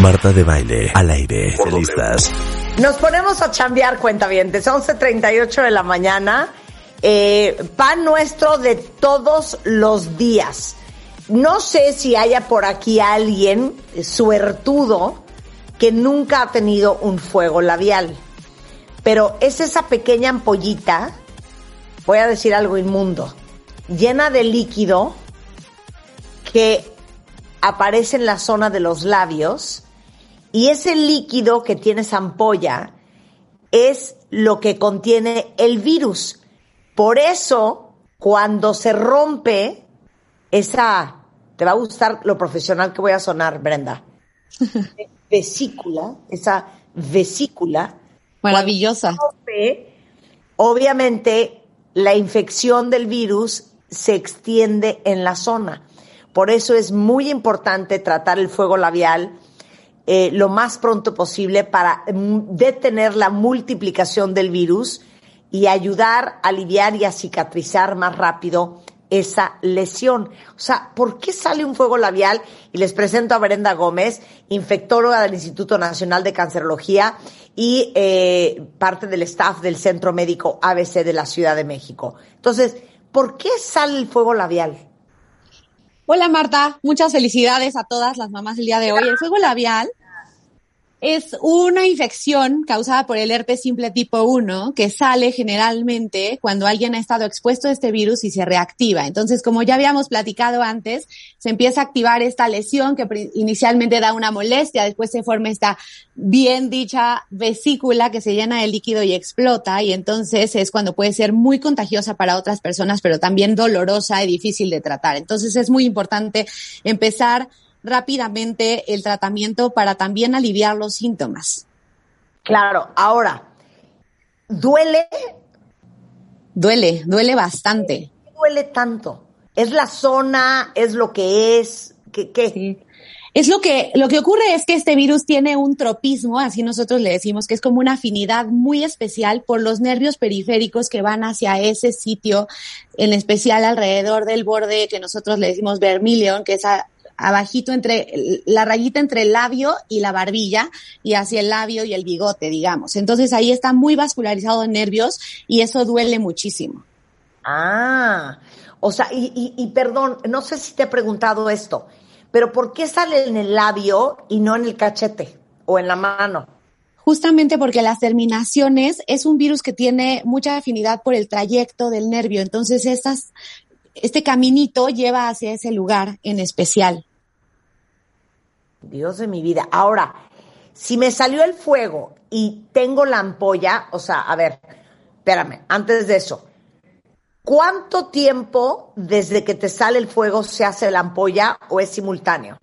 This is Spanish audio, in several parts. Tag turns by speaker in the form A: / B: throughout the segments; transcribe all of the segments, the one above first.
A: Marta de baile, al aire, listas.
B: Nos ponemos a chambear, cuentavientes. 11.38 de la mañana. Eh, pan nuestro de todos los días. No sé si haya por aquí alguien suertudo que nunca ha tenido un fuego labial. Pero es esa pequeña ampollita, voy a decir algo inmundo, llena de líquido que aparece en la zona de los labios y ese líquido que tiene ampolla es lo que contiene el virus. Por eso, cuando se rompe esa, te va a gustar lo profesional que voy a sonar, Brenda, vesícula, esa vesícula.
C: Maravillosa.
B: Rompe, obviamente, la infección del virus se extiende en la zona. Por eso es muy importante tratar el fuego labial eh, lo más pronto posible para mm, detener la multiplicación del virus y ayudar a aliviar y a cicatrizar más rápido esa lesión. O sea, ¿por qué sale un fuego labial? Y les presento a Brenda Gómez, infectóloga del Instituto Nacional de Cancerología y eh, parte del staff del Centro Médico ABC de la Ciudad de México. Entonces, ¿por qué sale el fuego labial?
C: Hola Marta, muchas felicidades a todas las mamás el día de hoy. El fuego labial es una infección causada por el herpes simple tipo 1 que sale generalmente cuando alguien ha estado expuesto a este virus y se reactiva. Entonces, como ya habíamos platicado antes, se empieza a activar esta lesión que inicialmente da una molestia, después se forma esta bien dicha vesícula que se llena de líquido y explota y entonces es cuando puede ser muy contagiosa para otras personas, pero también dolorosa y difícil de tratar. Entonces es muy importante empezar rápidamente el tratamiento para también aliviar los síntomas.
B: Claro, ahora, ¿duele?
C: Duele, duele bastante.
B: ¿Qué duele tanto? ¿Es la zona? ¿Es lo que es? ¿Qué? qué?
C: Es lo que, lo que ocurre es que este virus tiene un tropismo, así nosotros le decimos que es como una afinidad muy especial por los nervios periféricos que van hacia ese sitio, en especial alrededor del borde que nosotros le decimos vermilion, que es a, abajito entre la rayita entre el labio y la barbilla y hacia el labio y el bigote, digamos. Entonces ahí está muy vascularizado en nervios y eso duele muchísimo.
B: Ah, o sea, y, y, perdón, no sé si te he preguntado esto, pero ¿por qué sale en el labio y no en el cachete o en la mano?
C: justamente porque las terminaciones es un virus que tiene mucha afinidad por el trayecto del nervio. Entonces, estas este caminito lleva hacia ese lugar en especial.
B: Dios de mi vida. Ahora, si me salió el fuego y tengo la ampolla, o sea, a ver, espérame, antes de eso, ¿cuánto tiempo desde que te sale el fuego se hace la ampolla o es simultáneo?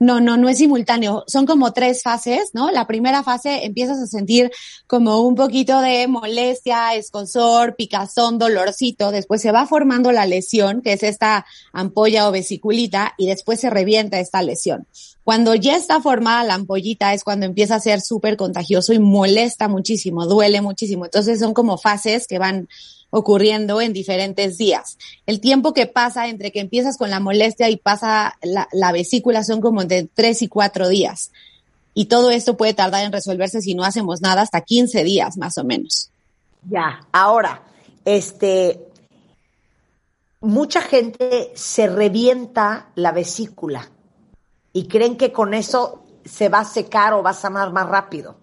C: No, no, no es simultáneo. Son como tres fases, ¿no? La primera fase empiezas a sentir como un poquito de molestia, escosor, picazón, dolorcito. Después se va formando la lesión, que es esta ampolla o vesiculita, y después se revienta esta lesión. Cuando ya está formada la ampollita es cuando empieza a ser súper contagioso y molesta muchísimo, duele muchísimo. Entonces son como fases que van ocurriendo en diferentes días. El tiempo que pasa entre que empiezas con la molestia y pasa la, vesícula son como de tres y cuatro días. Y todo esto puede tardar en resolverse si no hacemos nada hasta 15 días más o menos.
B: Ya, ahora, este, mucha gente se revienta la vesícula y creen que con eso se va a secar o va a sanar más rápido.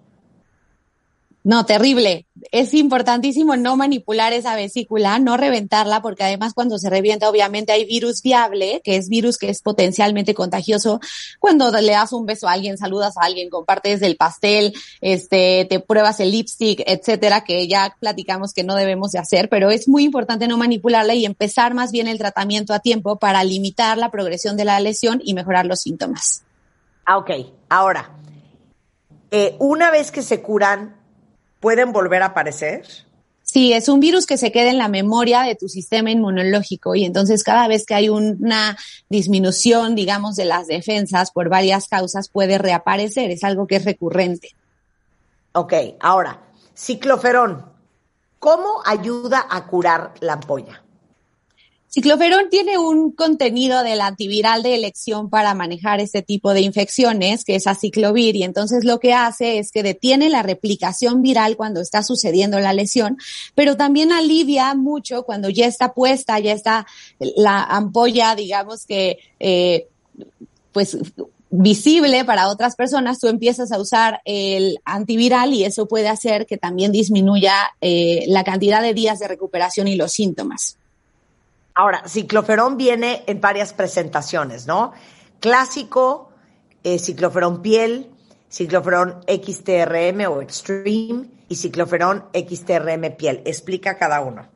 C: No, terrible. Es importantísimo no manipular esa vesícula, no reventarla, porque además cuando se revienta, obviamente hay virus viable, que es virus que es potencialmente contagioso. Cuando le das un beso a alguien, saludas a alguien, compartes el pastel, este, te pruebas el lipstick, etcétera, que ya platicamos que no debemos de hacer, pero es muy importante no manipularla y empezar más bien el tratamiento a tiempo para limitar la progresión de la lesión y mejorar los síntomas.
B: Ah, ok. Ahora, eh, una vez que se curan, ¿pueden volver a aparecer?
C: Sí, es un virus que se queda en la memoria de tu sistema inmunológico y entonces cada vez que hay una disminución, digamos, de las defensas por varias causas puede reaparecer. Es algo que es recurrente.
B: Ok, ahora, cicloferón, ¿cómo ayuda a curar la ampolla?
C: Cicloferón tiene un contenido del antiviral de elección para manejar este tipo de infecciones, que es aciclovir, y entonces lo que hace es que detiene la replicación viral cuando está sucediendo la lesión, pero también alivia mucho cuando ya está puesta, ya está la ampolla, digamos que, eh, pues visible para otras personas, tú empiezas a usar el antiviral y eso puede hacer que también disminuya eh, la cantidad de días de recuperación y los síntomas.
B: Ahora, cicloferón viene en varias presentaciones, ¿no? Clásico, eh, cicloferón piel, cicloferón XTRM o Extreme y cicloferón XTRM piel. Explica cada uno.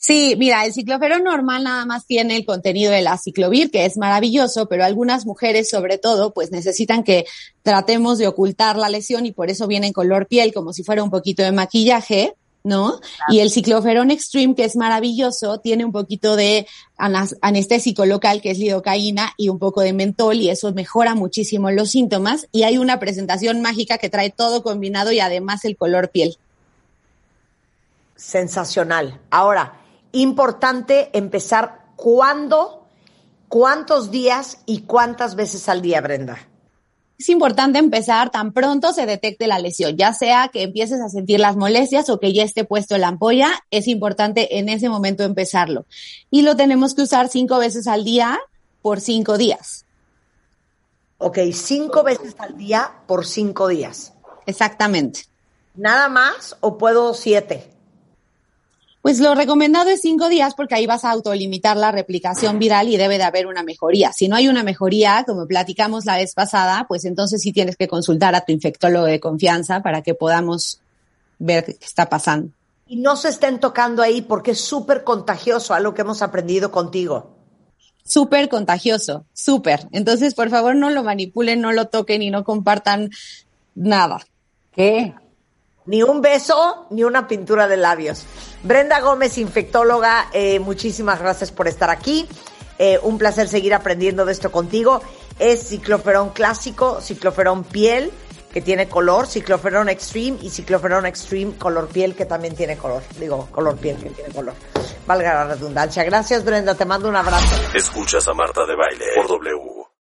C: Sí, mira, el cicloferón normal nada más tiene el contenido de la ciclovir, que es maravilloso, pero algunas mujeres, sobre todo, pues necesitan que tratemos de ocultar la lesión y por eso viene en color piel, como si fuera un poquito de maquillaje. ¿No? Y el cicloferón extreme, que es maravilloso, tiene un poquito de anestésico local, que es lidocaína, y un poco de mentol, y eso mejora muchísimo los síntomas. Y hay una presentación mágica que trae todo combinado y además el color piel.
B: Sensacional. Ahora, importante empezar cuándo, cuántos días y cuántas veces al día, Brenda
C: es importante empezar tan pronto se detecte la lesión, ya sea que empieces a sentir las molestias o que ya esté puesto la ampolla, es importante en ese momento empezarlo. Y lo tenemos que usar cinco veces al día por cinco días.
B: Ok, cinco veces al día por cinco días.
C: Exactamente.
B: ¿Nada más o puedo siete?
C: Pues lo recomendado es cinco días porque ahí vas a autolimitar la replicación viral y debe de haber una mejoría. Si no hay una mejoría, como platicamos la vez pasada, pues entonces sí tienes que consultar a tu infectólogo de confianza para que podamos ver qué está pasando.
B: Y no se estén tocando ahí porque es súper contagioso, algo que hemos aprendido contigo.
C: Súper contagioso, súper. Entonces, por favor, no lo manipulen, no lo toquen y no compartan nada.
B: ¿Qué? Ni un beso, ni una pintura de labios. Brenda Gómez, infectóloga, eh, muchísimas gracias por estar aquí. Eh, un placer seguir aprendiendo de esto contigo. Es cicloferón clásico, cicloferón piel, que tiene color, cicloferón extreme y cicloferón extreme color piel, que también tiene color. Digo, color piel, que tiene color. Valga la redundancia. Gracias, Brenda. Te mando un abrazo.
A: Escuchas a Marta de Baile por W.